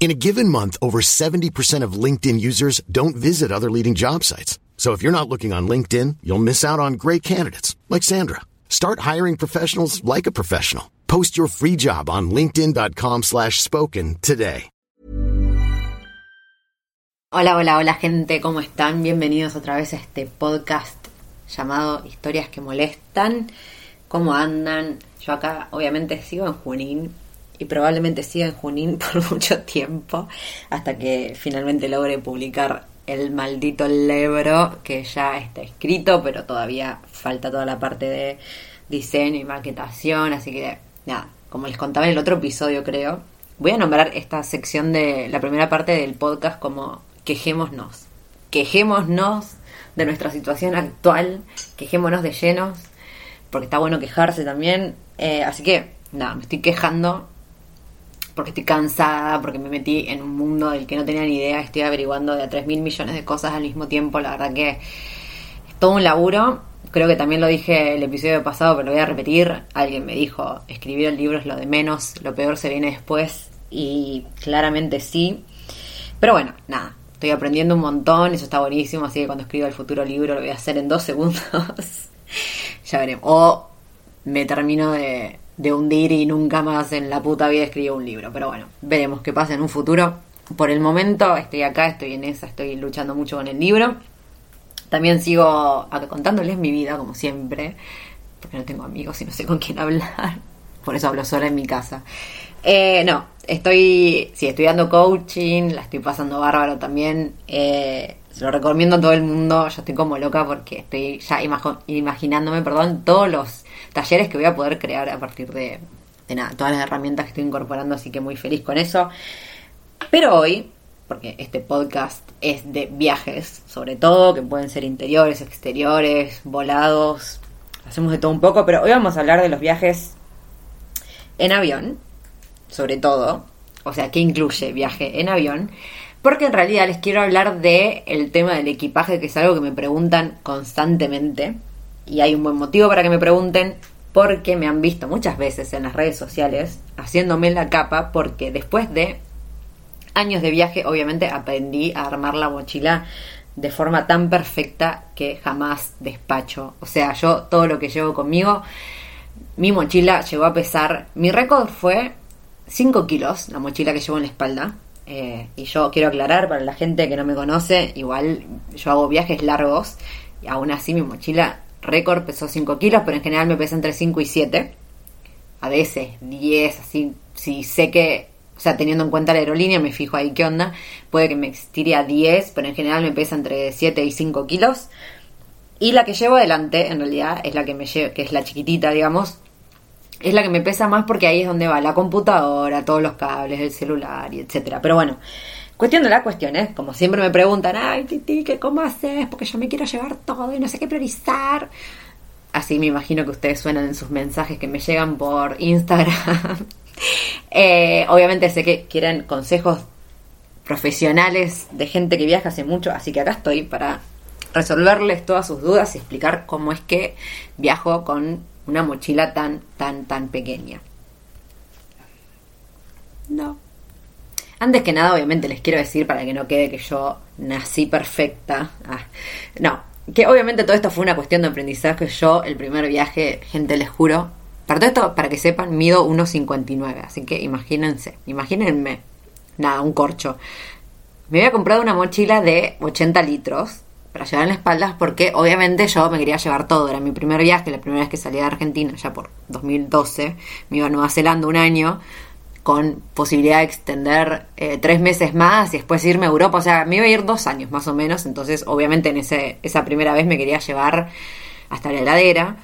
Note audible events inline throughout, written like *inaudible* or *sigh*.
In a given month, over 70% of LinkedIn users don't visit other leading job sites. So if you're not looking on LinkedIn, you'll miss out on great candidates like Sandra. Start hiring professionals like a professional. Post your free job on linkedin.com slash spoken today. Hola, hola, hola gente, ¿cómo están? Bienvenidos otra vez a este podcast llamado Historias que molestan. ¿Cómo andan? Yo acá obviamente sigo en Junín y probablemente siga en Junín *laughs* por mucho tiempo hasta que finalmente logre publicar el maldito libro que ya está escrito, pero todavía falta toda la parte de diseño y maquetación, así que nada, como les contaba en el otro episodio creo, voy a nombrar esta sección de la primera parte del podcast como quejémonos, quejémonos de nuestra situación actual, quejémonos de llenos, porque está bueno quejarse también, eh, así que nada, me estoy quejando porque estoy cansada, porque me metí en un mundo del que no tenía ni idea, estoy averiguando de a 3 mil millones de cosas al mismo tiempo, la verdad que es todo un laburo, creo que también lo dije el episodio pasado, pero lo voy a repetir, alguien me dijo, escribir el libro es lo de menos, lo peor se viene después, y claramente sí, pero bueno, nada, estoy aprendiendo un montón, eso está buenísimo, así que cuando escriba el futuro libro lo voy a hacer en dos segundos, *laughs* ya veremos, o me termino de de hundir y nunca más en la puta vida escribo un libro. Pero bueno, veremos qué pasa en un futuro. Por el momento estoy acá, estoy en esa, estoy luchando mucho con el libro. También sigo contándoles mi vida, como siempre, porque no tengo amigos y no sé con quién hablar. *laughs* Por eso hablo sola en mi casa. Eh, no, estoy, sí, estoy dando coaching, la estoy pasando bárbaro también. Eh, se lo recomiendo a todo el mundo. Yo estoy como loca porque estoy ya imaginándome, perdón, todos los talleres que voy a poder crear a partir de, de nada, todas las herramientas que estoy incorporando, así que muy feliz con eso. Pero hoy, porque este podcast es de viajes, sobre todo, que pueden ser interiores, exteriores, volados, hacemos de todo un poco, pero hoy vamos a hablar de los viajes en avión, sobre todo, o sea, que incluye viaje en avión, porque en realidad les quiero hablar de el tema del equipaje, que es algo que me preguntan constantemente y hay un buen motivo para que me pregunten porque me han visto muchas veces en las redes sociales haciéndome la capa porque después de años de viaje obviamente aprendí a armar la mochila de forma tan perfecta que jamás despacho. O sea, yo todo lo que llevo conmigo, mi mochila llegó a pesar, mi récord fue 5 kilos, la mochila que llevo en la espalda. Eh, y yo quiero aclarar para la gente que no me conoce, igual yo hago viajes largos y aún así mi mochila récord pesó 5 kilos, pero en general me pesa entre 5 y 7. A veces 10, así, si sé que, o sea, teniendo en cuenta la aerolínea, me fijo ahí qué onda, puede que me estire a 10, pero en general me pesa entre 7 y 5 kilos. Y la que llevo adelante, en realidad, es la que me llevo, que es la chiquitita, digamos, es la que me pesa más porque ahí es donde va la computadora, todos los cables, el celular y etcétera. Pero bueno, Cuestión de la cuestión, ¿eh? Como siempre me preguntan, ay, Titi, ¿qué cómo haces? Porque yo me quiero llevar todo y no sé qué priorizar. Así me imagino que ustedes suenan en sus mensajes que me llegan por Instagram. *laughs* Eh, obviamente sé que quieren consejos profesionales de gente que viaja hace mucho, así que acá estoy para resolverles todas sus dudas y explicar cómo es que viajo con una mochila tan, tan, tan pequeña. No. Antes que nada, obviamente les quiero decir, para que no quede que yo nací perfecta. Ah, no, que obviamente todo esto fue una cuestión de aprendizaje. Yo, el primer viaje, gente, les juro. Para todo esto, para que sepan, mido 1,59. Así que imagínense, imagínense. Nada, un corcho. Me había comprado una mochila de 80 litros para llevar en la espalda porque obviamente yo me quería llevar todo. Era mi primer viaje, la primera vez que salí de Argentina, ya por 2012. Me iba a Nueva Zelanda un año con posibilidad de extender eh, tres meses más y después irme a Europa. O sea, me iba a ir dos años más o menos. Entonces, obviamente, en ese, esa primera vez me quería llevar hasta la heladera.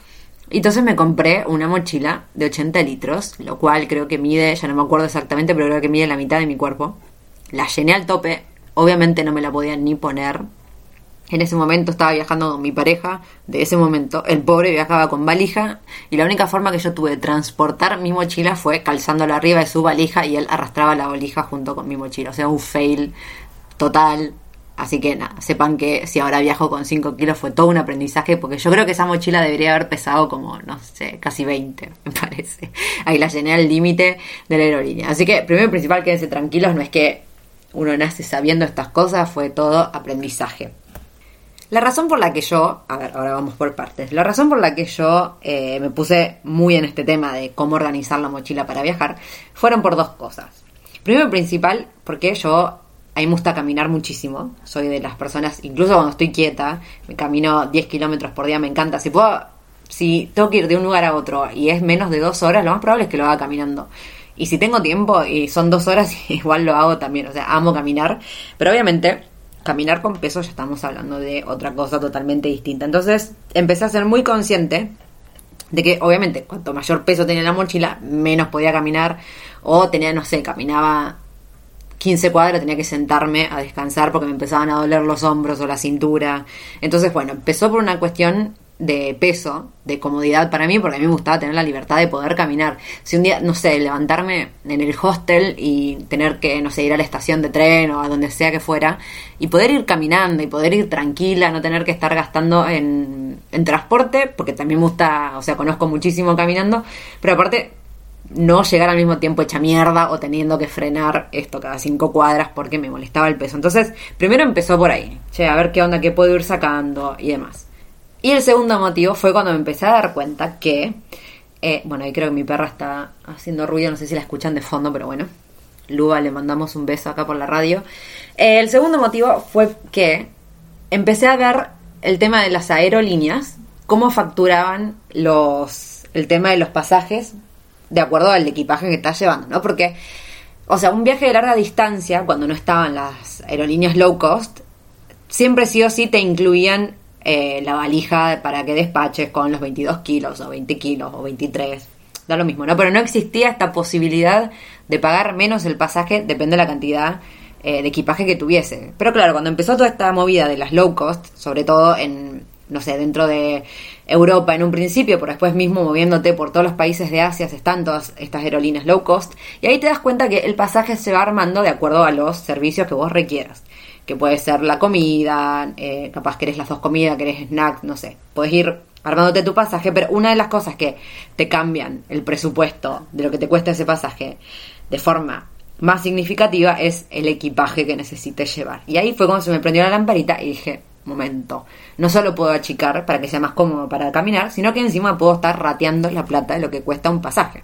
Y entonces me compré una mochila de 80 litros, lo cual creo que mide, ya no me acuerdo exactamente, pero creo que mide la mitad de mi cuerpo. La llené al tope, obviamente no me la podía ni poner, en ese momento estaba viajando con mi pareja, de ese momento, el pobre viajaba con valija y la única forma que yo tuve de transportar mi mochila fue calzándola arriba de su valija y él arrastraba la valija junto con mi mochila. O sea, un fail total. Así que nada, sepan que si ahora viajo con 5 kilos fue todo un aprendizaje porque yo creo que esa mochila debería haber pesado como, no sé, casi 20, *laughs* me parece. Ahí la llené al límite de la aerolínea. Así que primero y principal, quédense tranquilos, no es que uno nace sabiendo estas cosas, fue todo aprendizaje. La razón por la que yo, a ver, ahora vamos por partes, la razón por la que yo eh, me puse muy en este tema de cómo organizar la mochila para viajar, fueron por dos cosas. Primero y principal, porque yo, a mí me gusta caminar muchísimo, soy de las personas, incluso cuando estoy quieta, me camino 10 kilómetros por día, me encanta, si puedo, si tengo que ir de un lugar a otro y es menos de dos horas, lo más probable es que lo haga caminando. Y si tengo tiempo y son dos horas, *laughs* igual lo hago también, o sea, amo caminar, pero obviamente caminar con peso ya estamos hablando de otra cosa totalmente distinta. Entonces empecé a ser muy consciente de que obviamente cuanto mayor peso tenía la mochila, menos podía caminar o tenía, no sé, caminaba 15 cuadras, tenía que sentarme a descansar porque me empezaban a doler los hombros o la cintura. Entonces, bueno, empezó por una cuestión de peso, de comodidad para mí, porque a mí me gustaba tener la libertad de poder caminar. Si un día, no sé, levantarme en el hostel y tener que, no sé, ir a la estación de tren o a donde sea que fuera, y poder ir caminando y poder ir tranquila, no tener que estar gastando en, en transporte, porque también me gusta, o sea, conozco muchísimo caminando, pero aparte no llegar al mismo tiempo hecha mierda o teniendo que frenar esto cada cinco cuadras porque me molestaba el peso. Entonces, primero empezó por ahí, che, a ver qué onda, qué puedo ir sacando y demás. Y el segundo motivo fue cuando me empecé a dar cuenta que, eh, bueno, ahí creo que mi perra está haciendo ruido, no sé si la escuchan de fondo, pero bueno, Luba le mandamos un beso acá por la radio. Eh, el segundo motivo fue que empecé a ver el tema de las aerolíneas, cómo facturaban los, el tema de los pasajes de acuerdo al equipaje que estás llevando, ¿no? Porque, o sea, un viaje de larga distancia, cuando no estaban las aerolíneas low cost, siempre sí o sí te incluían eh, la valija para que despaches con los 22 kilos o 20 kilos o 23. Da lo mismo, ¿no? Pero no existía esta posibilidad de pagar menos el pasaje, depende de la cantidad eh, de equipaje que tuviese. Pero claro, cuando empezó toda esta movida de las low cost, sobre todo en, no sé, dentro de Europa en un principio, pero después mismo moviéndote por todos los países de Asia, están todas estas aerolíneas low cost, y ahí te das cuenta que el pasaje se va armando de acuerdo a los servicios que vos requieras que puede ser la comida, eh, capaz que eres las dos comidas, que eres snack, no sé. Puedes ir armándote tu pasaje, pero una de las cosas que te cambian el presupuesto de lo que te cuesta ese pasaje de forma más significativa es el equipaje que necesites llevar. Y ahí fue cuando se me prendió la lamparita y dije, momento, no solo puedo achicar para que sea más cómodo para caminar, sino que encima puedo estar rateando la plata de lo que cuesta un pasaje.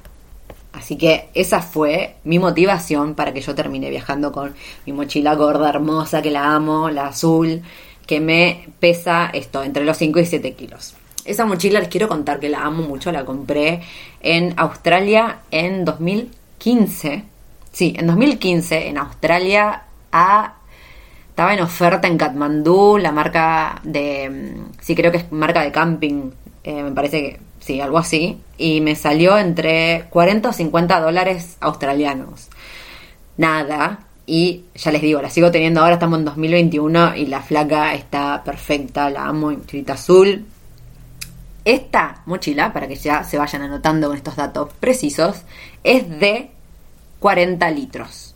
Así que esa fue mi motivación para que yo termine viajando con mi mochila gorda, hermosa, que la amo, la azul, que me pesa esto, entre los 5 y 7 kilos. Esa mochila les quiero contar que la amo mucho, la compré en Australia en 2015. Sí, en 2015 en Australia estaba en oferta en Kathmandú, la marca de, mm, sí creo que es marca de camping, eh, me parece que algo así, y me salió entre 40 o 50 dólares australianos. Nada, y ya les digo, la sigo teniendo ahora, estamos en 2021 y la flaca está perfecta, la amo, mochilita azul. Esta mochila, para que ya se vayan anotando con estos datos precisos, es de 40 litros.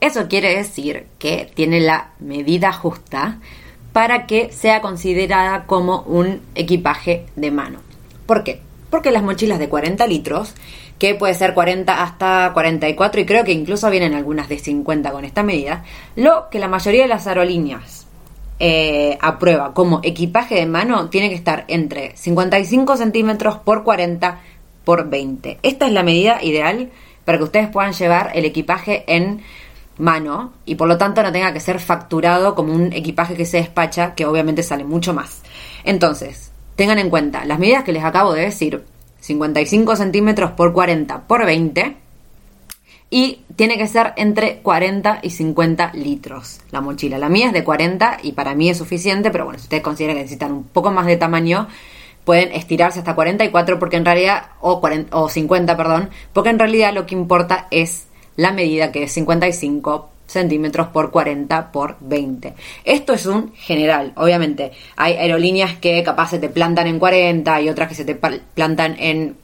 Eso quiere decir que tiene la medida justa para que sea considerada como un equipaje de mano. ¿Por qué? Porque las mochilas de 40 litros, que puede ser 40 hasta 44 y creo que incluso vienen algunas de 50 con esta medida, lo que la mayoría de las aerolíneas eh, aprueba como equipaje de mano tiene que estar entre 55 centímetros por 40 por 20. Esta es la medida ideal para que ustedes puedan llevar el equipaje en mano y por lo tanto no tenga que ser facturado como un equipaje que se despacha, que obviamente sale mucho más. Entonces, Tengan en cuenta las medidas que les acabo de decir, 55 centímetros por 40 por 20, y tiene que ser entre 40 y 50 litros la mochila. La mía es de 40 y para mí es suficiente, pero bueno, si ustedes consideran que necesitan un poco más de tamaño, pueden estirarse hasta 44 porque en realidad, o, 40, o 50, perdón, porque en realidad lo que importa es la medida que es 55 centímetros por 40 por 20. Esto es un general, obviamente. Hay aerolíneas que capaz se te plantan en 40 y otras que se te plantan en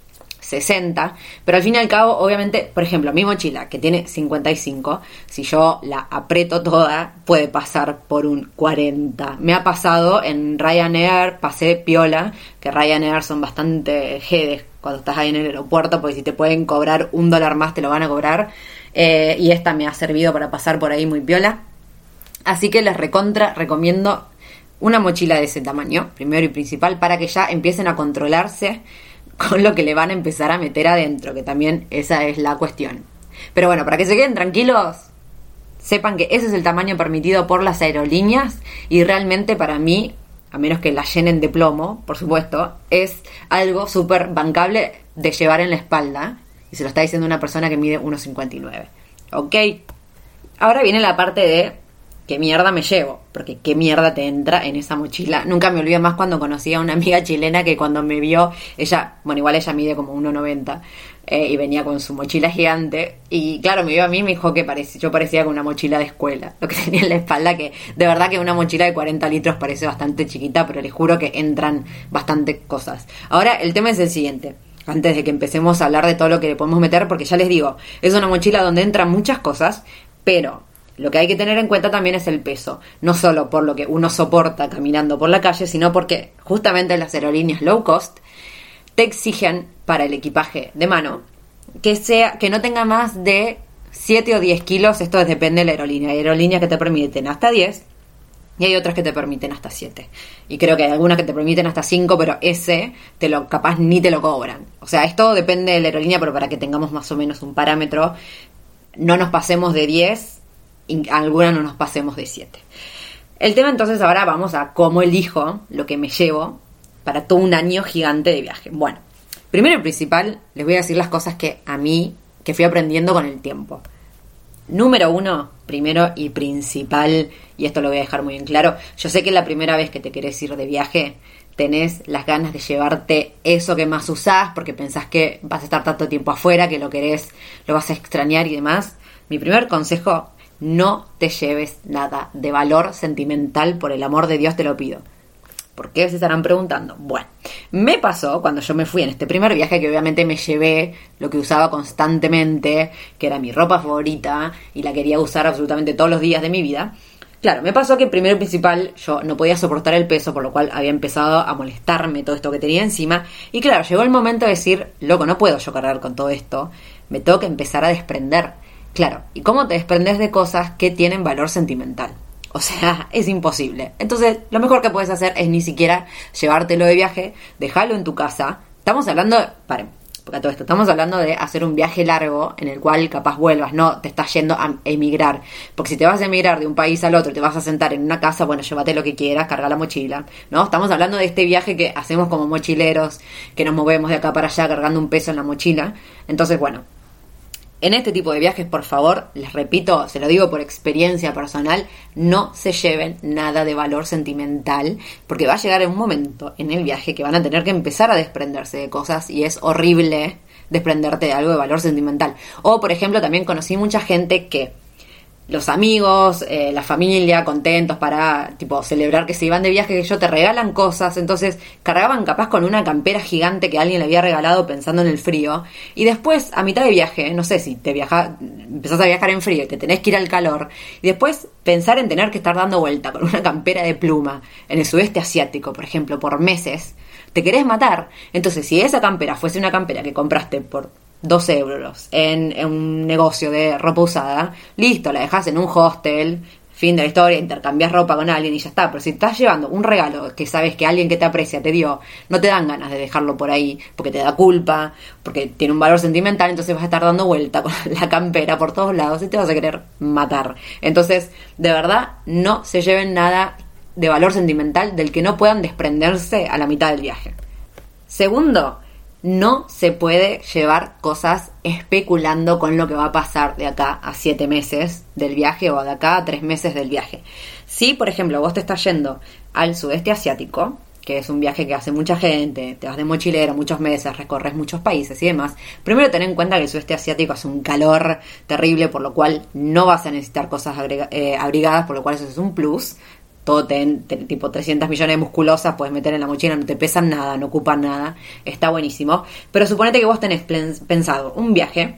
60, pero al fin y al cabo, obviamente, por ejemplo, mi mochila que tiene 55, si yo la aprieto toda, puede pasar por un 40. Me ha pasado en Ryanair, pasé piola, que Ryanair son bastante jedes cuando estás ahí en el aeropuerto, porque si te pueden cobrar un dólar más, te lo van a cobrar. Eh, y esta me ha servido para pasar por ahí muy piola. Así que les recontra recomiendo una mochila de ese tamaño, primero y principal, para que ya empiecen a controlarse *laughs* con lo que le van a empezar a meter adentro, que también esa es la cuestión. Pero bueno, para que se queden tranquilos, sepan que ese es el tamaño permitido por las aerolíneas y realmente para mí, a menos que la llenen de plomo, por supuesto, es algo súper bancable de llevar en la espalda. Y se lo está diciendo una persona que mide 1,59. ¿Ok? Ahora viene la parte de qué mierda me llevo, porque qué mierda te entra en esa mochila. Nunca me olvido más cuando conocí a una amiga chilena que cuando me vio, ella, bueno, igual ella mide como 1,90 eh, y venía con su mochila gigante. Y claro, me vio a mí y me dijo que yo parecía con una mochila de escuela, *laughs* lo que tenía en la espalda, que de verdad que una mochila de 40 litros parece bastante chiquita, pero les juro que entran bastante cosas. Ahora, el tema es el siguiente antes de que empecemos a hablar de todo lo que le podemos meter, porque ya les digo, es una mochila donde entran muchas cosas, pero lo que hay que tener en cuenta también es el peso, no solo por lo que uno soporta caminando por la calle, sino porque justamente las aerolíneas low cost te exigen para el equipaje de mano que sea que no tenga más de 7 o 10 kilos, esto depende de la aerolínea. Hay aerolíneas que te permiten hasta 10 y hay otras que te permiten hasta 7. Y creo que hay algunas que te permiten hasta 5, pero ese te lo capaz ni te lo cobran. O sea, esto depende de la aerolínea, pero para que tengamos más o menos un parámetro, no nos pasemos de 10 y alguna no nos pasemos de 7. El tema entonces ahora vamos a cómo elijo lo que me llevo para todo un año gigante de viaje. Bueno, primero y principal les voy a decir las cosas que a mí, que fui aprendiendo con el tiempo. Número uno, primero y principal, y esto lo voy a dejar muy en claro, yo sé que la primera vez que te querés ir de viaje tenés las ganas de llevarte eso que más usás porque pensás que vas a estar tanto tiempo afuera, que lo querés, lo vas a extrañar y demás. Mi primer consejo no te lleves nada de valor sentimental, por el amor de Dios te lo pido. ¿Por qué se estarán preguntando? Bueno, me pasó cuando yo me fui en este primer viaje que obviamente me llevé lo que usaba constantemente, que era mi ropa favorita y la quería usar absolutamente todos los días de mi vida. Claro, me pasó que primero y principal yo no podía soportar el peso, por lo cual había empezado a molestarme todo esto que tenía encima. Y claro, llegó el momento de decir, loco, no puedo yo cargar con todo esto, me tengo que empezar a desprender. Claro, ¿y cómo te desprendes de cosas que tienen valor sentimental? O sea, *laughs* es imposible. Entonces, lo mejor que puedes hacer es ni siquiera llevártelo de viaje, dejarlo en tu casa. Estamos hablando, paren, porque todo esto, estamos hablando de hacer un viaje largo en el cual capaz vuelvas, no te estás yendo a emigrar. Porque si te vas a emigrar de un país al otro, te vas a sentar en una casa, bueno, llévate lo que quieras, carga la mochila, ¿no? Estamos hablando de este viaje que hacemos como mochileros, que nos movemos de acá para allá cargando un peso en la mochila. Entonces, bueno, en este tipo de viajes, por favor, les repito, se lo digo por experiencia personal, no se lleven nada de valor sentimental, porque va a llegar un momento en el viaje que van a tener que empezar a desprenderse de cosas y es horrible desprenderte de algo de valor sentimental. O, por ejemplo, también conocí mucha gente que los amigos, eh, la familia, contentos para tipo celebrar que se iban de viaje, que ellos te regalan cosas, entonces cargaban capaz con una campera gigante que alguien le había regalado pensando en el frío, y después a mitad de viaje, no sé si te viaja, empezás a viajar en frío y te tenés que ir al calor, y después pensar en tener que estar dando vuelta con una campera de pluma en el sudeste asiático, por ejemplo, por meses, te querés matar. Entonces, si esa campera fuese una campera que compraste por 12 euros en, un negocio de ropa usada, listo, la dejas en un hostel, fin de la historia, intercambias ropa con alguien y ya está. Pero si estás llevando un regalo que sabes que alguien que te aprecia te dio, no te dan ganas de dejarlo por ahí porque te da culpa, porque tiene un valor sentimental, entonces vas a estar dando vuelta con *laughs* la campera por todos lados y te vas a querer matar. Entonces, de verdad, no se lleven nada de valor sentimental del que no puedan desprenderse a la mitad del viaje. Segundo, no se puede llevar cosas especulando con lo que va a pasar de acá a siete meses del viaje o de acá a tres meses del viaje. Si, por ejemplo, vos te estás yendo al sudeste asiático, que es un viaje que hace mucha gente, te vas de mochilero muchos meses, recorres muchos países y demás, primero ten en cuenta que el sudeste asiático hace un calor terrible, por lo cual no vas a necesitar cosas eh, abrigadas, por lo cual eso es un plus todo ten, tipo 300 millones de musculosas, puedes meter en la mochila, no te pesan nada, no ocupan nada, está buenísimo. Pero suponete que vos tenés pensado un viaje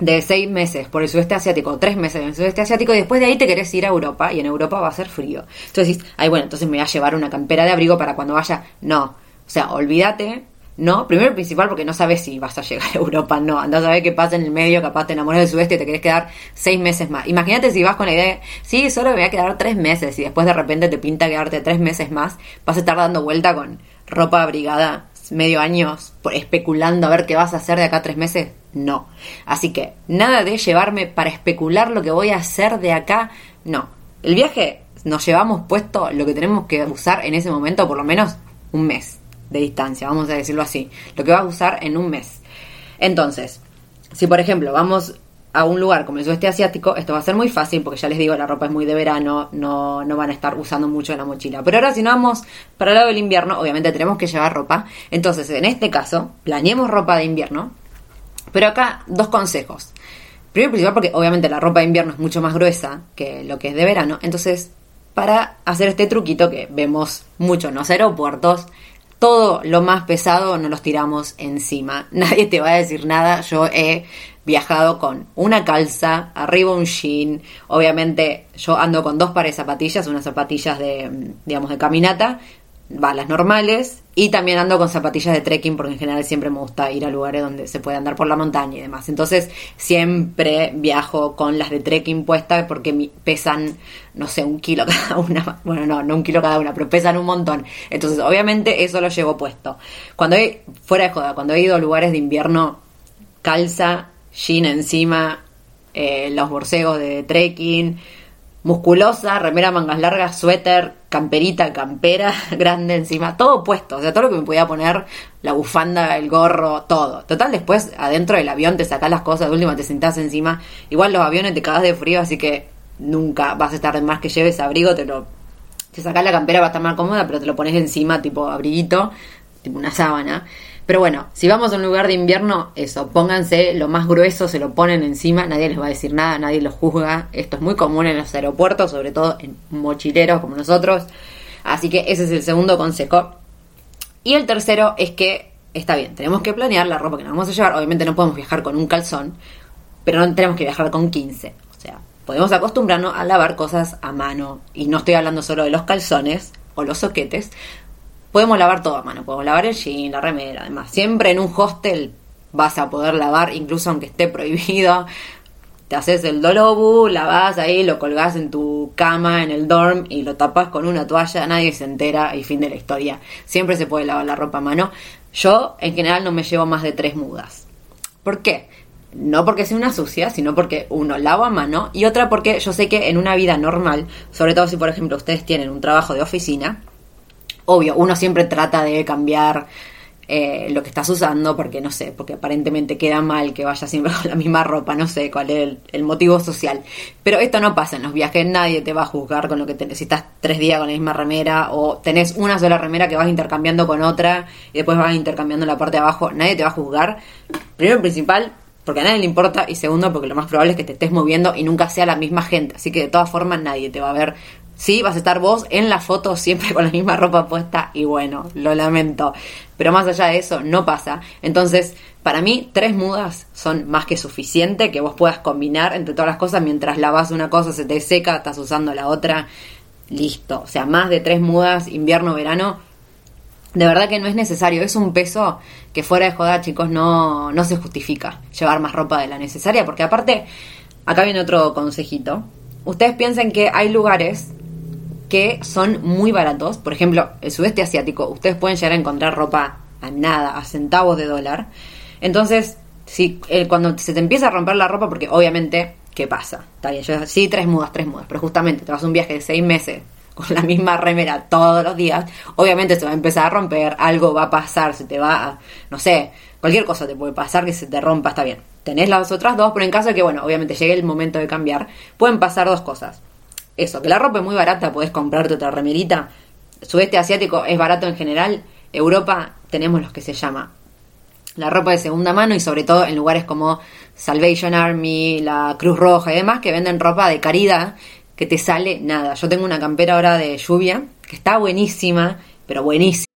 de seis meses por el sudeste asiático, tres meses en el sudeste asiático, y después de ahí te querés ir a Europa, y en Europa va a ser frío. Entonces decís, ay, bueno, entonces me voy a llevar una campera de abrigo para cuando vaya. No, o sea, olvídate no, primero principal porque no sabes si vas a llegar a Europa, no, andás a ver qué pasa en el medio, capaz te enamoras del sudeste y te querés quedar seis meses más. Imagínate si vas con la idea, sí, solo me voy a quedar tres meses y después de repente te pinta quedarte tres meses más, vas a estar dando vuelta con ropa abrigada medio año especulando a ver qué vas a hacer de acá tres meses, no. Así que nada de llevarme para especular lo que voy a hacer de acá, no. El viaje nos llevamos puesto lo que tenemos que usar en ese momento por lo menos un mes de distancia, vamos a decirlo así, lo que vas a usar en un mes. Entonces, si por ejemplo vamos a un lugar como el sudeste asiático, esto va a ser muy fácil porque ya les digo, la ropa es muy de verano, no, no van a estar usando mucho en la mochila. Pero ahora si no vamos para el lado del invierno, obviamente tenemos que llevar ropa. Entonces, en este caso, planeemos ropa de invierno. Pero acá, dos consejos. Primero principal porque obviamente la ropa de invierno es mucho más gruesa que lo que es de verano. Entonces, para hacer este truquito que vemos mucho en los aeropuertos, todo lo más pesado no los tiramos encima. *laughs* Nadie te va a decir nada. Yo he viajado con una calza, arriba un jean. Obviamente yo ando con dos pares de zapatillas, unas zapatillas de, digamos, de caminata balas normales y también ando con zapatillas de trekking porque en general siempre me gusta ir a lugares donde se puede andar por la montaña y demás. Entonces siempre viajo con las de trekking puestas porque pesan, no sé, un kilo *laughs* cada una. Bueno, no, no un kilo cada una, pero pesan un montón. Entonces obviamente eso lo llevo puesto. Cuando he, fuera de joda, cuando he ido a lugares de invierno, calza, jean encima, eh, los borcegos de trekking musculosa, remera mangas largas, suéter, camperita, campera, *laughs* grande encima, todo puesto, o sea, todo lo que me podía poner, la bufanda, el gorro, todo. Total, después adentro del avión te sacás las cosas, de última te sentás encima, igual los aviones te cagas de frío, así que nunca vas a estar de más que lleves abrigo, te lo... Te sacás la campera va a estar más cómoda, pero te lo pones encima, tipo abriguito, tipo una sábana. Pero bueno, si vamos a un lugar de invierno, eso, pónganse lo más grueso, se lo ponen encima, nadie les va a decir nada, nadie los juzga. Esto es muy común en los aeropuertos, sobre todo en mochileros como nosotros. Así que ese es el segundo consejo. Y el tercero es que, está bien, tenemos que planear la ropa que nos vamos a llevar. Obviamente no podemos viajar con un calzón, pero no tenemos que viajar con 15. O sea, podemos acostumbrarnos a lavar cosas a mano. Y no estoy hablando solo de los calzones o los soquetes, podemos lavar todo a mano, podemos lavar el jean, la remera, además. Siempre en un hostel vas a poder lavar, incluso aunque esté prohibido. Te haces el dolobu, lavas ahí, lo colgás en tu cama, en el dorm y lo tapas con una toalla, nadie se entera y fin de la historia. Siempre se puede lavar la ropa a mano. Yo, en general, no me llevo más de tres mudas. ¿Por qué? No porque sea una sucia, sino porque uno lava a mano y otra porque yo sé que en una vida normal, sobre todo si por ejemplo ustedes tienen un trabajo de oficina, obvio, uno siempre trata de cambiar eh, lo que estás usando porque no sé, porque aparentemente queda mal que vayas siempre *laughs* con la misma ropa, no sé cuál es el, motivo social. Pero esto no pasa en los viajes, nadie te va a juzgar con lo que te necesitas tres días con la misma remera o tenés una sola remera que vas intercambiando con otra y después vas intercambiando la parte de abajo, nadie te va a juzgar. Primero principal, porque a nadie le importa y segundo porque lo más probable es que te estés moviendo y nunca sea la misma gente, así que de todas formas nadie te va a ver Sí, vas a estar vos en la foto siempre con la misma ropa puesta y bueno, lo lamento. Pero más allá de eso, no pasa. Entonces, para mí, tres mudas son más que suficiente que vos puedas combinar entre todas las cosas mientras lavas una cosa, se te seca, estás usando la otra. Listo. O sea, más de tres mudas, invierno, verano. De verdad que no es necesario. Es un peso que fuera de joda, chicos, no, no se justifica llevar más ropa de la necesaria. Porque aparte, acá viene otro consejito. Ustedes piensen que hay lugares que son muy baratos. Por ejemplo, el sudeste asiático, ustedes pueden llegar a encontrar ropa a nada, a centavos de dólar. Entonces, si eh, cuando se te empieza a romper la ropa, porque obviamente, ¿qué pasa? Está bien, yo, sí, tres mudas, tres mudas, pero justamente te vas a un viaje de seis meses *laughs* con la misma remera todos los días, obviamente se va a empezar a romper, algo va a pasar, se te va a, no sé, cualquier cosa te puede pasar que se te rompa, está bien. Tenés las otras dos, pero en caso de que, bueno, obviamente llegue el momento de cambiar, pueden pasar dos cosas. Eso, que la ropa es muy barata, podés comprarte otra remerita. Sudeste asiático es barato en general. Europa tenemos los que se llama la ropa de segunda mano y sobre todo en lugares como Salvation Army, la Cruz Roja y demás que venden ropa de caridad que te sale nada. Yo tengo una campera ahora de lluvia que está buenísima, pero buenísima.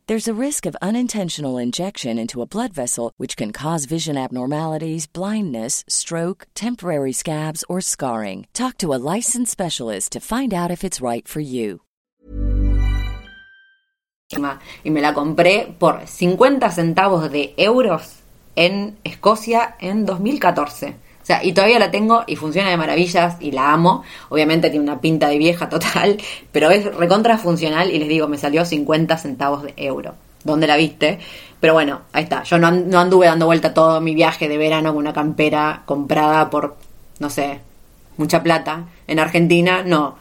There's a risk of unintentional injection into a blood vessel, which can cause vision abnormalities, blindness, stroke, temporary scabs, or scarring. Talk to a licensed specialist to find out if it's right for you. Y me la compré por 50 centavos de euros en Escocia en 2014. O sea, y todavía la tengo y funciona de maravillas y la amo. Obviamente tiene una pinta de vieja total, *laughs* pero es recontra funcional y les digo, me salió 50 centavos de euro. ¿Dónde la viste? Pero bueno, ahí está. Yo no, no anduve dando vuelta todo mi viaje de verano con una campera comprada por, no sé, mucha plata. En Argentina, no.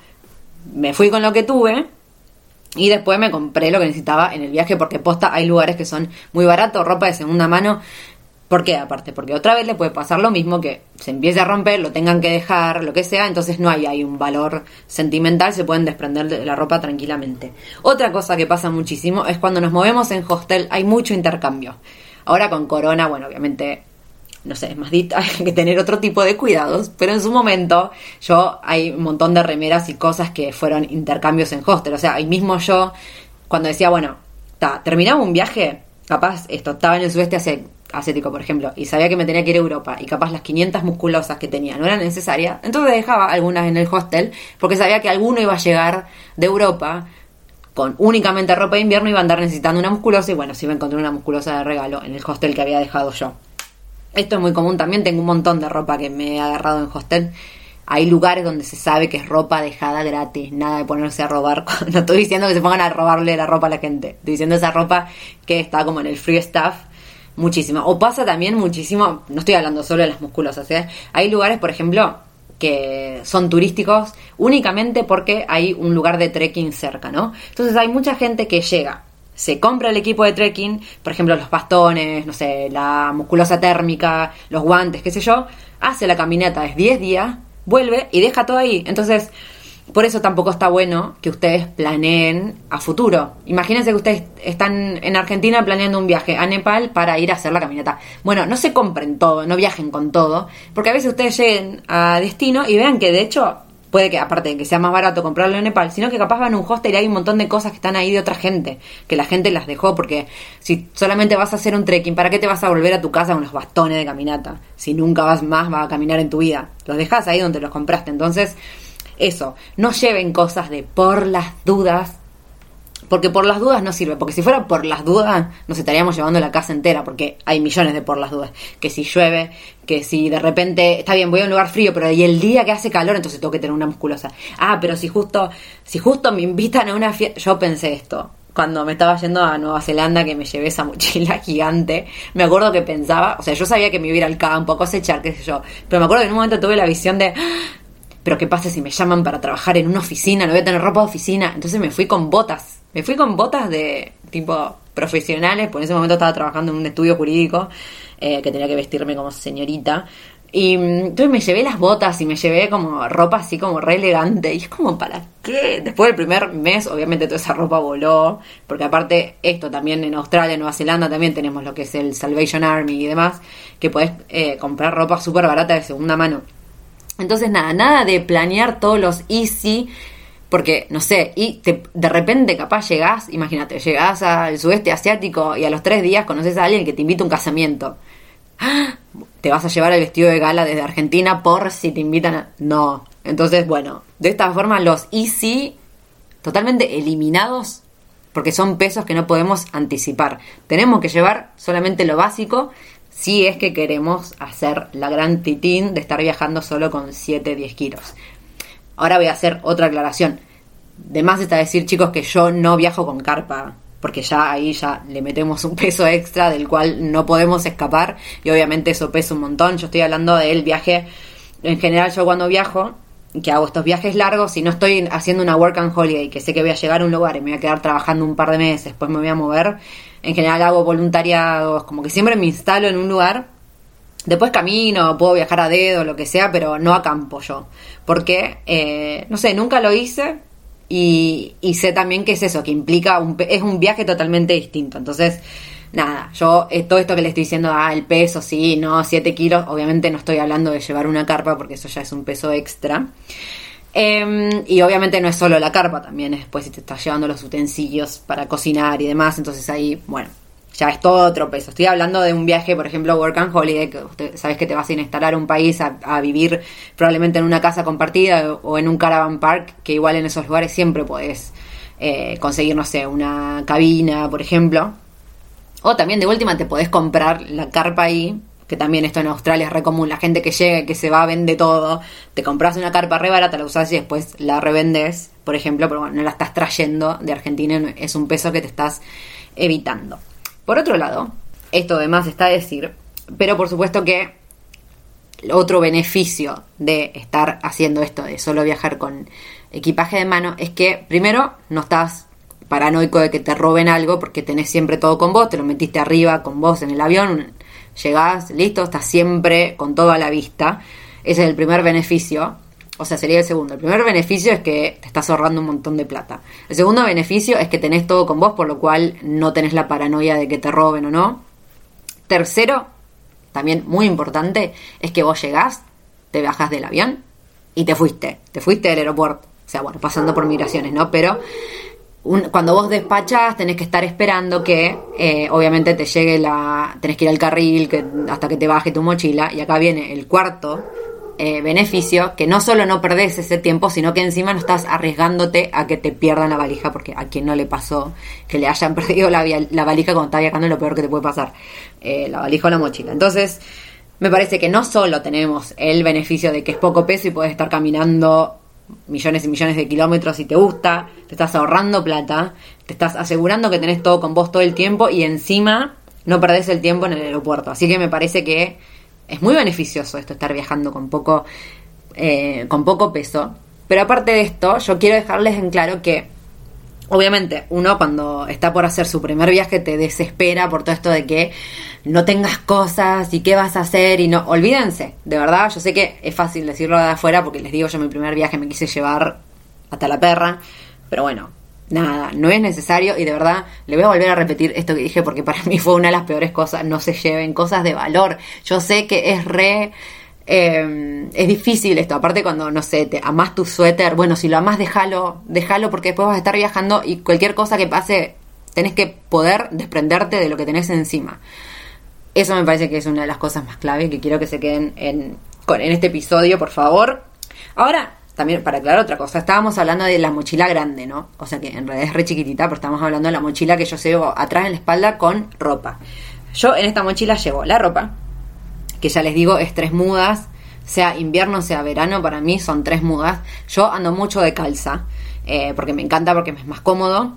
Me fui con lo que tuve y después me compré lo que necesitaba en el viaje porque posta hay lugares que son muy baratos, ropa de segunda mano. ¿Por qué? Aparte, porque otra vez le puede pasar lo mismo, que se empiece a romper, lo tengan que dejar, lo que sea, entonces no hay ahí un valor sentimental, se pueden desprender de la ropa tranquilamente. Otra cosa que pasa muchísimo es cuando nos movemos en hostel, hay mucho intercambio. Ahora con corona, bueno, obviamente, no sé, es más *laughs* hay que tener otro tipo de cuidados, pero en su momento yo hay un montón de remeras y cosas que fueron intercambios en hostel, o sea, ahí mismo yo, cuando decía, bueno, ta, terminaba un viaje, capaz esto, estaba en el sudeste hace asiático, por ejemplo, y sabía que me tenía que ir a Europa y capaz las 500 musculosas que tenía no eran necesarias, entonces dejaba algunas en el hostel porque sabía que alguno iba a llegar de Europa con únicamente ropa de invierno y iba a andar necesitando una musculosa y bueno, si iba a encontrar una musculosa de regalo en el hostel que había dejado yo. Esto es muy común también, tengo un montón de ropa que me he agarrado en hostel. Hay lugares donde se sabe que es ropa dejada gratis, nada de ponerse a robar. *laughs* No estoy diciendo que se pongan a robarle la ropa a la gente, estoy diciendo esa ropa que está como en el free stuff muchísimo. O pasa también muchísimo, no estoy hablando solo de las musculosas, ¿eh? hay lugares, por ejemplo, que son turísticos únicamente porque hay un lugar de trekking cerca, ¿no? Entonces hay mucha gente que llega, se compra el equipo de trekking, por ejemplo los bastones, no sé, la musculosa térmica, los guantes, qué sé yo, hace la caminata de 10 días, vuelve y deja todo ahí. Entonces, por eso tampoco está bueno que ustedes planeen a futuro. Imagínense que ustedes están en Argentina planeando un viaje a Nepal para ir a hacer la caminata. Bueno, no se compren todo, no viajen con todo, porque a veces ustedes lleguen a destino y vean que de hecho puede que, aparte de que sea más barato comprarlo en Nepal, sino que capaz van a un hostel y hay un montón de cosas que están ahí de otra gente, que la gente las dejó, porque si solamente vas a hacer un trekking, ¿para qué te vas a volver a tu casa con los bastones de caminata? Si nunca vas más, vas a caminar en tu vida. Los dejas ahí donde los compraste. Entonces, eso, no lleven cosas de por las dudas, porque por las dudas no sirve, porque si fuera por las dudas nos estaríamos llevando la casa entera, porque hay millones de por las dudas, que si llueve, que si de repente, está bien, voy a un lugar frío, pero y el día que hace calor, entonces tengo que tener una musculosa. Ah, pero si justo, si justo me invitan a una fiesta, yo pensé esto, cuando me estaba yendo a Nueva Zelanda que me llevé esa mochila *laughs* gigante, me acuerdo que pensaba, o sea, yo sabía que me iba a ir al campo a cosechar, qué sé yo, pero me acuerdo que en un momento tuve la visión de, pero ¿qué pasa si me llaman para trabajar en una oficina? No voy a tener ropa de oficina. Entonces me fui con botas. Me fui con botas de tipo profesionales, porque en ese momento estaba trabajando en un estudio jurídico eh, que tenía que vestirme como señorita. Y mm, entonces me llevé las botas y me llevé como ropa así como re elegante. Y es como, ¿para qué? Después del primer mes, obviamente toda esa ropa voló. Porque aparte, esto también en Australia, Nueva Zelanda, también tenemos lo que es el Salvation Army y demás. Que puedes eh, comprar ropa súper barata de segunda mano. Entonces, nada, nada de planear todos los easy, porque, no sé, y de repente capaz llegás, imagínate, llegás al sudeste asiático y a los tres días conoces a alguien que te invita a un casamiento. ¡Ah! Te vas a llevar el vestido de gala desde Argentina por si te invitan a... No. Entonces, bueno, de esta forma los easy totalmente eliminados porque son pesos que no podemos anticipar. Tenemos que llevar solamente lo básico si es que queremos hacer la gran titín de estar viajando solo con 7, 10 kilos. Ahora voy a hacer otra aclaración. De más está decir, chicos, que yo no viajo con carpa, porque ya ahí ya le metemos un peso extra del cual no podemos escapar y obviamente eso pesa un montón. Yo estoy hablando del viaje, en general yo cuando viajo, que hago estos viajes largos, si no estoy haciendo una work and holiday, que sé que voy a llegar a un lugar y me voy a quedar trabajando un par de meses, después me voy a mover, en general hago voluntariados, como que siempre me instalo en un lugar, después camino, puedo viajar a dedo, lo que sea, pero no a campo yo, porque, eh, no sé, nunca lo hice y, sé también que es eso, que implica, un, es un viaje totalmente distinto, entonces... Nada, yo eh, todo esto que le estoy diciendo, ah, el peso, sí, no, 7 kilos, obviamente no estoy hablando de llevar una carpa porque eso ya es un peso extra. Em, y obviamente no es solo la carpa, también es después si te estás llevando los utensilios para cocinar y demás, entonces ahí, bueno, ya es todo otro peso. Estoy hablando de un viaje, por ejemplo, Work and Holiday, que usted, sabes que te vas a instalar a un país a, vivir probablemente en una casa compartida o en un caravan park, que igual en esos lugares siempre puedes eh, conseguir, no sé, una cabina, por ejemplo. O también de última te podés comprar la carpa ahí que también esto en Australia es re común, la gente que llega, que se va, vende todo, te compras una carpa re barata, la usas y después la revendes, por ejemplo, pero bueno, no la estás trayendo de Argentina, es un peso que te estás evitando. Por otro lado, esto además está a decir, pero por supuesto que otro beneficio de estar haciendo esto, de solo viajar con equipaje de mano, es que primero no estás paranoico de que te roben algo porque tenés siempre todo con vos, te lo metiste arriba con vos en el avión, llegás, listo, estás siempre con todo a la vista. Ese es el primer beneficio. O sea, sería el segundo. El primer beneficio es que te estás ahorrando un montón de plata. El segundo beneficio es que tenés todo con vos, por lo cual no tenés la paranoia de que te roben o no. Tercero, también muy importante, es que vos llegás, te bajás del avión y te fuiste. Te fuiste del aeropuerto. O sea, bueno, pasando por migraciones, ¿no? Pero cuando vos despachas tenés que estar esperando que eh, obviamente te llegue la tenés que ir al carril que, hasta que te baje tu mochila y acá viene el cuarto eh, beneficio que no solo no perdés ese tiempo sino que encima no estás arriesgándote a que te pierdan la valija porque a quien no le pasó que le hayan *laughs* perdido la, la valija cuando está viajando es lo peor que te puede pasar eh, la valija o la mochila. Entonces me parece que no solo tenemos el beneficio de que es poco peso y puedes estar caminando millones y millones de kilómetros y te gusta, te estás ahorrando plata, te estás asegurando que tenés todo con vos todo el tiempo y encima no perdés el tiempo en el aeropuerto. Así que me parece que es muy beneficioso esto, estar viajando con poco, eh, con poco peso. Pero aparte de esto, yo quiero dejarles en claro que obviamente uno cuando está por hacer su primer viaje te desespera por todo esto de que no tengas cosas y qué vas a hacer y no, olvídense, de verdad, yo sé que es fácil decirlo de afuera porque les digo, yo mi primer viaje me quise llevar hasta la perra. Pero bueno, nada, no es necesario y de verdad le voy a volver a repetir esto que dije porque para *laughs* mí fue una de las peores cosas, no se lleven cosas de valor. Yo sé que es re... eh, es difícil esto, aparte cuando, no sé, te amás tu suéter, bueno, si lo amás, déjalo, déjalo porque después vas a estar viajando y cualquier cosa que pase, tenés que poder desprenderte de lo que tenés encima. Eso me parece que es una de las cosas más clave que quiero que se queden en, en este episodio, por favor. Ahora, también para aclarar otra cosa, estábamos hablando de la mochila grande, ¿no? O sea que en realidad es re chiquitita, pero estamos hablando de la mochila que yo llevo atrás en la espalda con ropa. Yo en esta mochila llevo la ropa, que ya les digo, es tres mudas, sea invierno, sea verano, para mí son tres mudas. Yo ando mucho de calza, eh, porque me encanta, porque es más cómodo.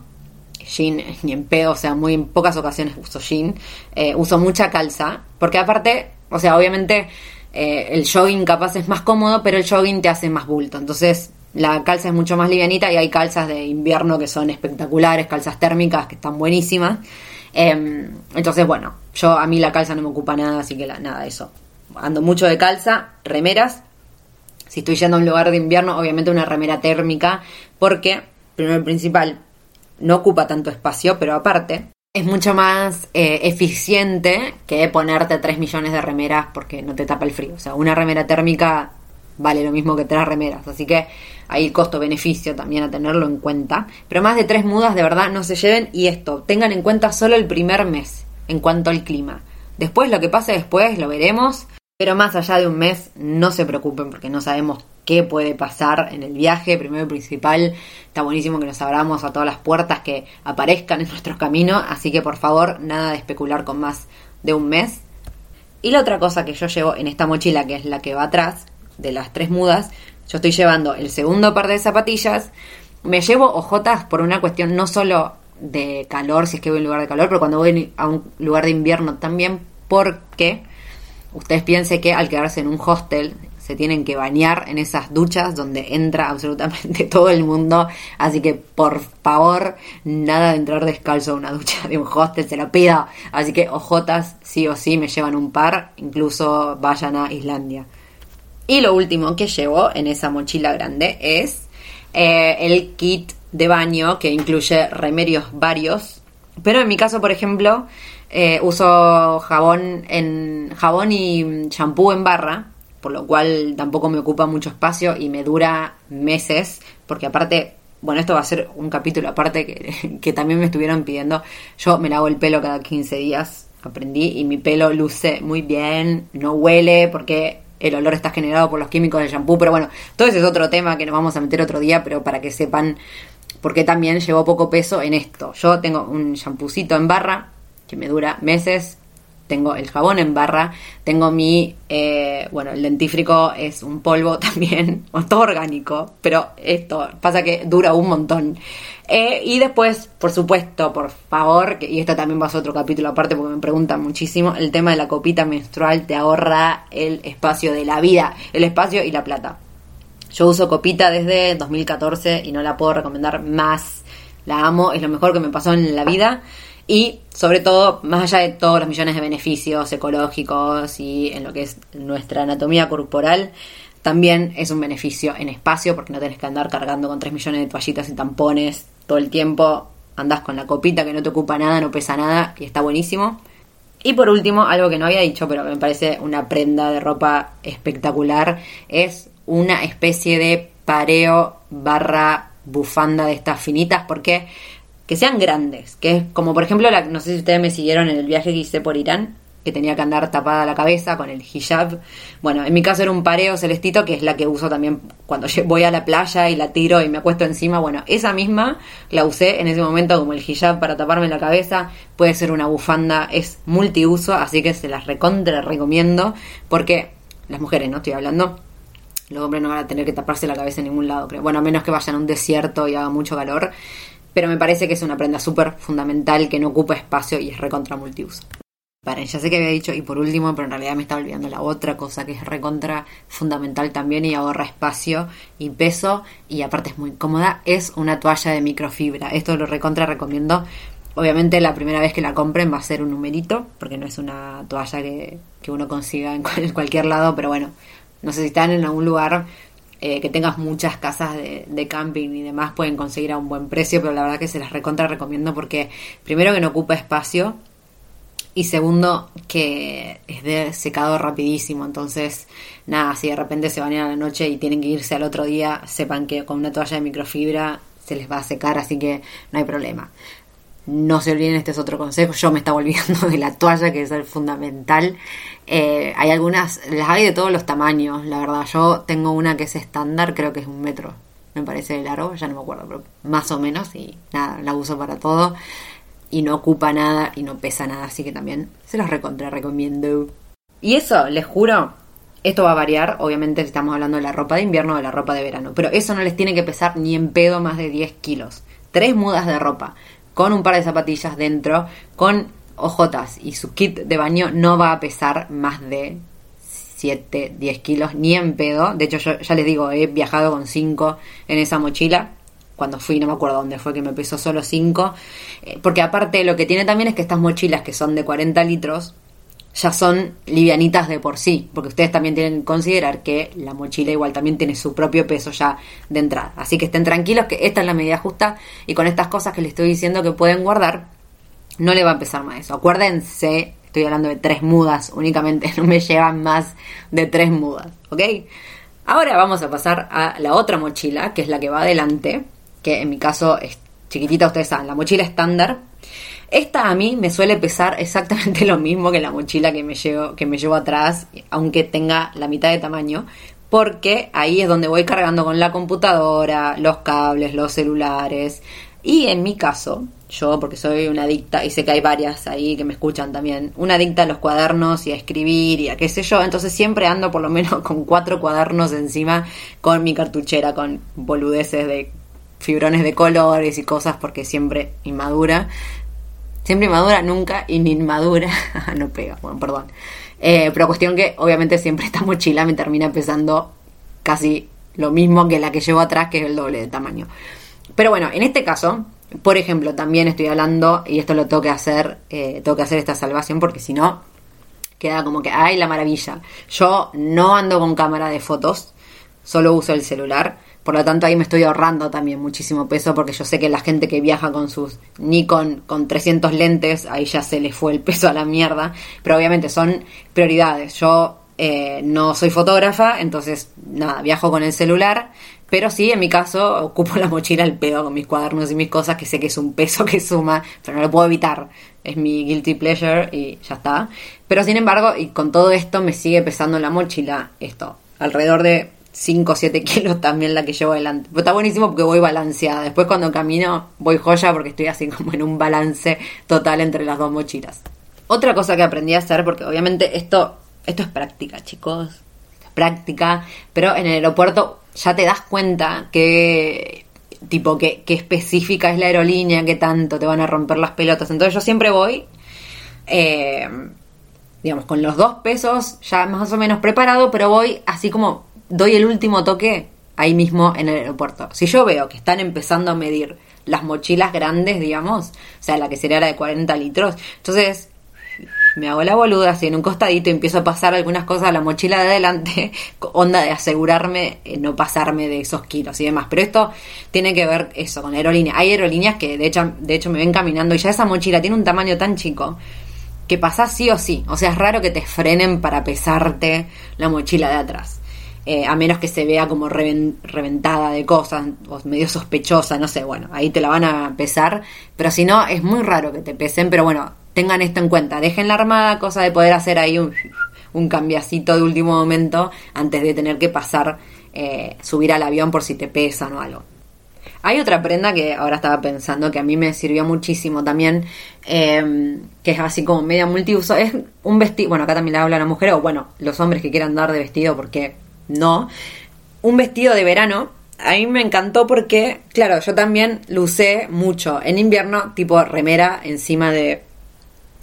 Jean, ni en pedo, o sea, muy en pocas ocasiones uso jean. Eh, uso mucha calza, porque aparte, o sea, obviamente eh, el jogging capaz es más cómodo, pero el jogging te hace más bulto. Entonces, la calza es mucho más livianita y hay calzas de invierno que son espectaculares, calzas térmicas que están buenísimas. Eh, entonces, bueno, yo a mí la calza no me ocupa nada, así que la- nada, eso. Ando mucho de calza, remeras. Si estoy yendo a un lugar de invierno, obviamente una remera térmica, porque, primero y principal, no ocupa tanto espacio, pero aparte, es mucho más eh, eficiente que ponerte 3 millones de remeras porque no te tapa el frío. O sea, una remera térmica vale lo mismo que tres remeras. Así que ahí costo-beneficio también a tenerlo en cuenta. Pero más de tres mudas de verdad no se lleven y esto, tengan en cuenta solo el primer mes en cuanto al clima. Después lo que pase después lo veremos. Pero más allá de un mes, no se preocupen porque no sabemos qué puede pasar en el viaje. Primero y principal, está buenísimo que nos abramos a todas las puertas que aparezcan en nuestro camino. Así que por favor, nada de especular con más de un mes. Y la otra cosa que yo llevo en esta mochila, que es la que va atrás de las tres mudas, yo estoy llevando el segundo par de zapatillas. Me llevo ojotas por una cuestión no solo de calor, si es que voy a un lugar de calor, pero cuando voy a un lugar de invierno también, porque ustedes piensen que al quedarse en un hostel se tienen que bañar en esas duchas donde entra absolutamente *laughs* todo el mundo. Así que por favor, nada de entrar descalzo a una ducha de un hostel, se lo pido. Así que ojotas, sí o sí, me llevan un par, incluso vayan a Islandia. Y lo último que llevo en esa mochila grande es eh, el kit de baño que incluye remedios varios. Pero en mi caso, por ejemplo, eh, uso jabón en jabón y shampoo en barra, por lo cual tampoco me ocupa mucho espacio y me dura meses, porque aparte, bueno, esto va a ser un capítulo aparte que, *laughs* que también me estuvieron pidiendo. Yo me lavo el pelo cada 15 días, aprendí, y mi pelo luce muy bien, no huele, porque el olor está generado por los químicos del shampoo, pero bueno, todo ese es otro tema que nos vamos a meter otro día, pero para que sepan por qué también llevo poco peso en esto. Yo tengo un champucito en barra que me dura meses, tengo el jabón en barra, tengo mi, eh, bueno, el dentífrico es un polvo *laughs* también, todo orgánico, pero esto pasa que dura un montón. Eh, y después, por supuesto, por favor, y esto también va a ser otro capítulo aparte porque me preguntan muchísimo, el tema de la copita menstrual te ahorra el espacio de la vida, el espacio y la plata. Yo uso copita desde 2014 y no la puedo recomendar más. La amo, es lo mejor que me pasó en la vida. Y sobre todo, más allá de todos los millones de beneficios ecológicos y en lo que es nuestra anatomía corporal, también es un beneficio en espacio porque no tenés que andar cargando con 3 millones de toallitas y tampones todo el tiempo. Andás con la copita que no te ocupa nada, no pesa nada y está buenísimo. Y por último, algo que no había dicho, pero que me parece una prenda de ropa espectacular, es una especie de pareo barra bufanda de estas finitas, porque que sean grandes, que es como por ejemplo, la, no sé si ustedes me siguieron en el viaje que hice por Irán, que tenía que andar tapada la cabeza con el hijab. Bueno, en mi caso era un pareo celestito, que es la que uso también cuando *laughs* voy a la playa y la tiro y me acuesto encima. Bueno, esa misma la usé en ese momento como el hijab para taparme la cabeza. Puede ser una bufanda, es multiuso, así que se las recontra recomiendo, porque las mujeres, no estoy hablando, los hombres no van a tener que taparse la cabeza en ningún lado, creo. Bueno, a menos que vayan a un desierto y haga mucho calor. Pero me parece que es una prenda súper fundamental que no ocupa espacio y es recontra multiuso. Vale, ya sé que había dicho y por último, pero en realidad me estaba olvidando la otra cosa que es recontra fundamental también y ahorra espacio y peso y aparte es muy cómoda, es una toalla de microfibra. Esto lo recontra recomiendo. Obviamente la primera vez que la compren va a ser un numerito, porque no es una toalla que, que uno consiga en cualquier lado, pero bueno, no sé si están en algún lugar eh, que tengas muchas casas de, camping y demás, pueden conseguir a un buen precio, pero la verdad que se las recontra recomiendo porque primero que no ocupa espacio y segundo que es de secado rapidísimo, entonces nada, si de repente se ir a la noche y tienen que irse al otro día, sepan que con una toalla de microfibra se les va a secar, así que no hay problema. No se olviden, este es otro consejo. Yo me estaba olvidando *laughs* de la toalla, que es el fundamental. Eh, hay algunas, las hay de todos los tamaños, la verdad. Yo tengo una que es estándar, creo que es un metro, me parece de largo, ya no me acuerdo, pero más o menos. Y nada, la uso para todo. Y no ocupa nada y no pesa nada, así que también se los recontra recomiendo. Y eso, les juro, esto va a variar, obviamente estamos hablando de la ropa de invierno o de la ropa de verano, pero eso no les tiene que pesar ni en pedo más de 10 kilos. Tres mudas de ropa, con un par de zapatillas dentro, con ojotas y su kit de baño no va a pesar más de 7, 10 kilos, ni en pedo. De hecho, yo ya les digo, he viajado con 5 en esa mochila. Cuando fui, no me acuerdo dónde fue que me pesó solo 5. Eh, porque aparte lo que tiene también es que estas mochilas que son de 40 litros, ya son livianitas de por sí, porque ustedes también tienen que considerar que la mochila igual también tiene su propio peso ya de entrada. Así que estén tranquilos que esta es la medida justa y con estas cosas que les estoy diciendo que pueden guardar, no le va a pesar más eso. Acuérdense, estoy hablando de tres mudas únicamente, *laughs* no me llevan más de tres mudas, ¿ok? Ahora vamos a pasar a la otra mochila, que es la que va adelante, que en mi caso es chiquitita, ustedes saben, la mochila estándar esta a mí me suele pesar exactamente *laughs* lo mismo que la mochila que me llevo, que me llevo atrás, aunque tenga la mitad de tamaño, porque ahí es donde voy cargando con la computadora, los cables, los celulares. Y en mi caso, yo, porque soy una adicta, y sé que hay varias ahí que me escuchan también, una adicta a los cuadernos y a escribir y a qué sé yo, entonces siempre ando por lo menos *laughs* con cuatro cuadernos encima con mi cartuchera, con boludeces de fibrones de colores y cosas porque siempre inmadura. Siempre inmadura, nunca inmadura. *laughs* no pega, bueno, perdón. Eh, pero cuestión que obviamente siempre *laughs* esta mochila me termina pesando casi lo mismo que la que llevo atrás, que es el doble de tamaño. Pero bueno, en este caso, por ejemplo, también estoy hablando, y esto lo tengo que hacer, eh, tengo que hacer esta salvación porque si no, queda como que, ay, la maravilla. Yo no ando con cámara de fotos, solo uso el celular. Por lo tanto, ahí me estoy ahorrando también muchísimo peso porque yo sé que la gente que viaja con sus Nikon con 300 lentes, ahí ya se le fue el peso a la mierda. Pero obviamente son prioridades. Yo eh, no soy fotógrafa, entonces nada, viajo con el celular. Pero sí, en mi caso, ocupo la mochila al pedo con mis cuadernos y mis cosas, que sé que es un peso que suma, pero no lo puedo evitar. Es mi guilty pleasure y ya está. Pero sin embargo, y con todo esto me sigue pesando la mochila, esto, alrededor de 5 o 7 kilos también la que llevo adelante. Pero está buenísimo porque voy balanceada. Después cuando camino voy joya porque estoy así como en un balance total entre las dos mochilas. Otra cosa que aprendí a hacer, porque obviamente esto, esto es práctica, chicos. Es práctica, pero en el aeropuerto ya te das cuenta que tipo que, específica es la aerolínea, que tanto te van a romper las pelotas. Entonces yo siempre voy, eh, digamos, con los dos pesos ya más o menos preparado, pero voy así como doy el último toque ahí mismo en el aeropuerto. Si yo veo que están empezando a medir las mochilas grandes, digamos, o sea, la que sería la de 40 litros, entonces me hago la boluda así en un costadito y empiezo a pasar algunas cosas a la mochila de adelante, *laughs* onda de asegurarme eh, no pasarme de esos kilos y demás. Pero esto tiene que ver eso con aerolíneas. Hay aerolíneas que de hecho, de hecho me ven caminando y ya esa mochila tiene un tamaño tan chico que pasa sí o sí. O sea, es raro que te frenen para pesarte la mochila de atrás. Eh, a menos que se vea como reventada de cosas o medio sospechosa, no sé, bueno, ahí te la van a pesar, pero si no, es muy raro que te pesen, pero bueno, tengan esto en cuenta, dejen la armada, cosa de poder hacer ahí un, un cambiacito de último momento antes de tener que pasar, eh, subir al avión por si te pesan o algo. Hay otra prenda que ahora estaba pensando que a mí me sirvió muchísimo también, em, que es así como media multiuso. Es un vestido, bueno, acá también le habla la mujer, o bueno, los hombres que quieran dar de vestido, porque no. Un vestido de verano, a mí me encantó porque, claro, yo también lo usé mucho en invierno, tipo remera encima de,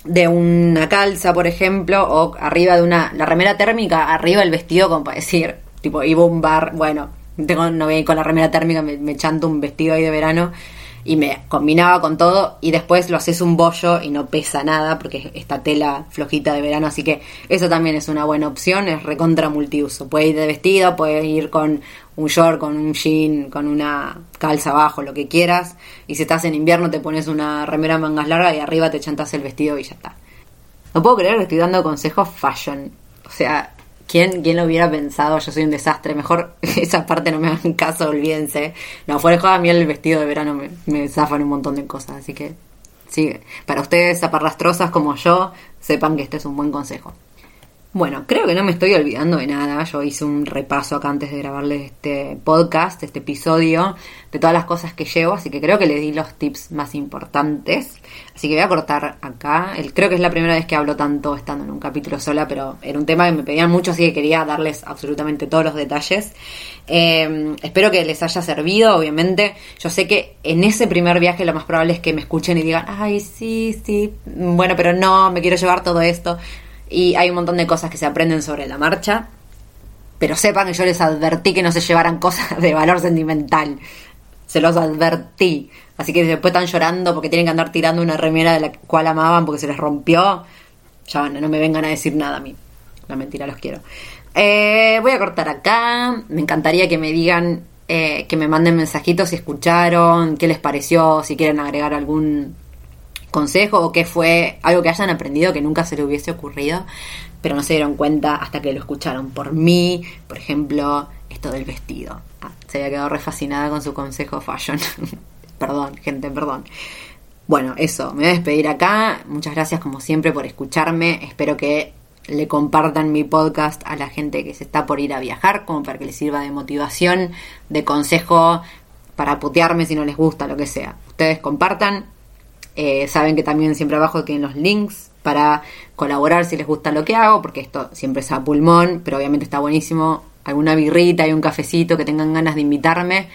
de una calza, por ejemplo, o arriba de una, la remera térmica, arriba del vestido, como para decir, tipo, iba a un bar, bueno, tengo no con la remera térmica, me, me chanto un vestido ahí de verano y me combinaba con todo y después lo haces un bollo y no pesa nada porque es esta tela flojita de verano, así que eso también es una buena opción, es recontra multiuso. Puede ir de vestido, puede ir con un short con un jean, con una calza abajo, lo que quieras. Y si estás en invierno te pones una remera mangas larga y arriba te chantas el vestido y ya está. No puedo creer que estoy dando consejos fashion. O sea, ¿quién, quién lo hubiera pensado? Yo soy un desastre. Mejor *laughs* esa parte no me hagan caso, olvídense. No, fuera de joda, a mí el vestido de verano me, me zafan un montón de cosas. Así que, sí, para ustedes zaparrastrosas como yo, sepan que este es un buen consejo. Bueno, creo que no me estoy olvidando de nada. Yo hice un repaso acá antes de grabarles este podcast, este episodio, de todas las cosas que llevo, así que creo que les di los tips más importantes. Así que voy a cortar acá. Creo que es la primera vez que hablo tanto estando en un capítulo sola, pero era un tema que me pedían mucho, así que quería darles absolutamente todos los detalles. Eh, espero que les haya servido, obviamente. Yo sé que en ese primer viaje lo más probable es que me escuchen y digan, ay, sí, sí, bueno, pero no, me quiero llevar todo esto y hay un montón de cosas que se aprenden sobre la marcha. Pero sepan que yo les advertí que no se llevaran cosas de valor sentimental. Se los advertí. Así que después están llorando porque tienen que andar tirando una remera de la cual amaban porque se les rompió. Ya no, no me vengan a decir nada a mí. La mentira, los quiero. Eh, voy a cortar acá. Me encantaría que me digan, eh, que me manden mensajitos si escucharon, qué les pareció, si quieren agregar algún consejo o qué fue algo que hayan aprendido que nunca se le hubiese ocurrido, pero no se dieron cuenta hasta que lo escucharon por mí, por ejemplo, esto del vestido. Ah, se había quedado refascinada con su consejo fashion. *laughs* perdón, gente, perdón. Bueno, eso, me voy a despedir acá. Muchas gracias como siempre por escucharme. Espero que le compartan mi podcast a la gente que se está por ir a viajar, como para que les sirva de motivación, de consejo, para putearme si no les gusta, lo que sea. Ustedes compartan, eh, saben que también siempre abajo tienen los links para colaborar si les gusta lo que hago, porque esto siempre es a pulmón, pero obviamente está buenísimo. Alguna birrita y un cafecito que tengan ganas de invitarme.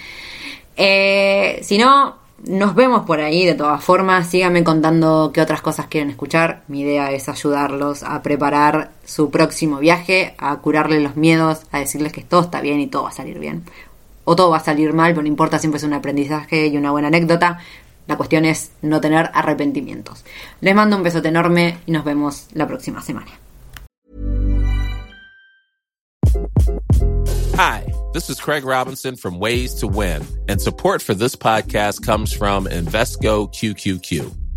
Eh, si no, nos vemos por ahí de todas formas. Síganme contando qué otras cosas quieren escuchar. Mi idea es ayudarlos a preparar su próximo viaje, a curarles los miedos, a decirles que todo está bien y todo va a salir bien. O todo va a salir mal, pero no importa, siempre es un aprendizaje y una buena anécdota. La cuestión es no tener arrepentimientos. Les mando un besote enorme y nos vemos la próxima semana. Hi, this is Craig Robinson from Ways to Win, and support for this podcast comes from Invesco QQQ.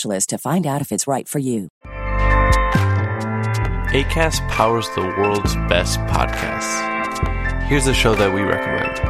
specialist to find out if it's right for you. ACAST powers the world's best podcasts. Here's a show that we recommend.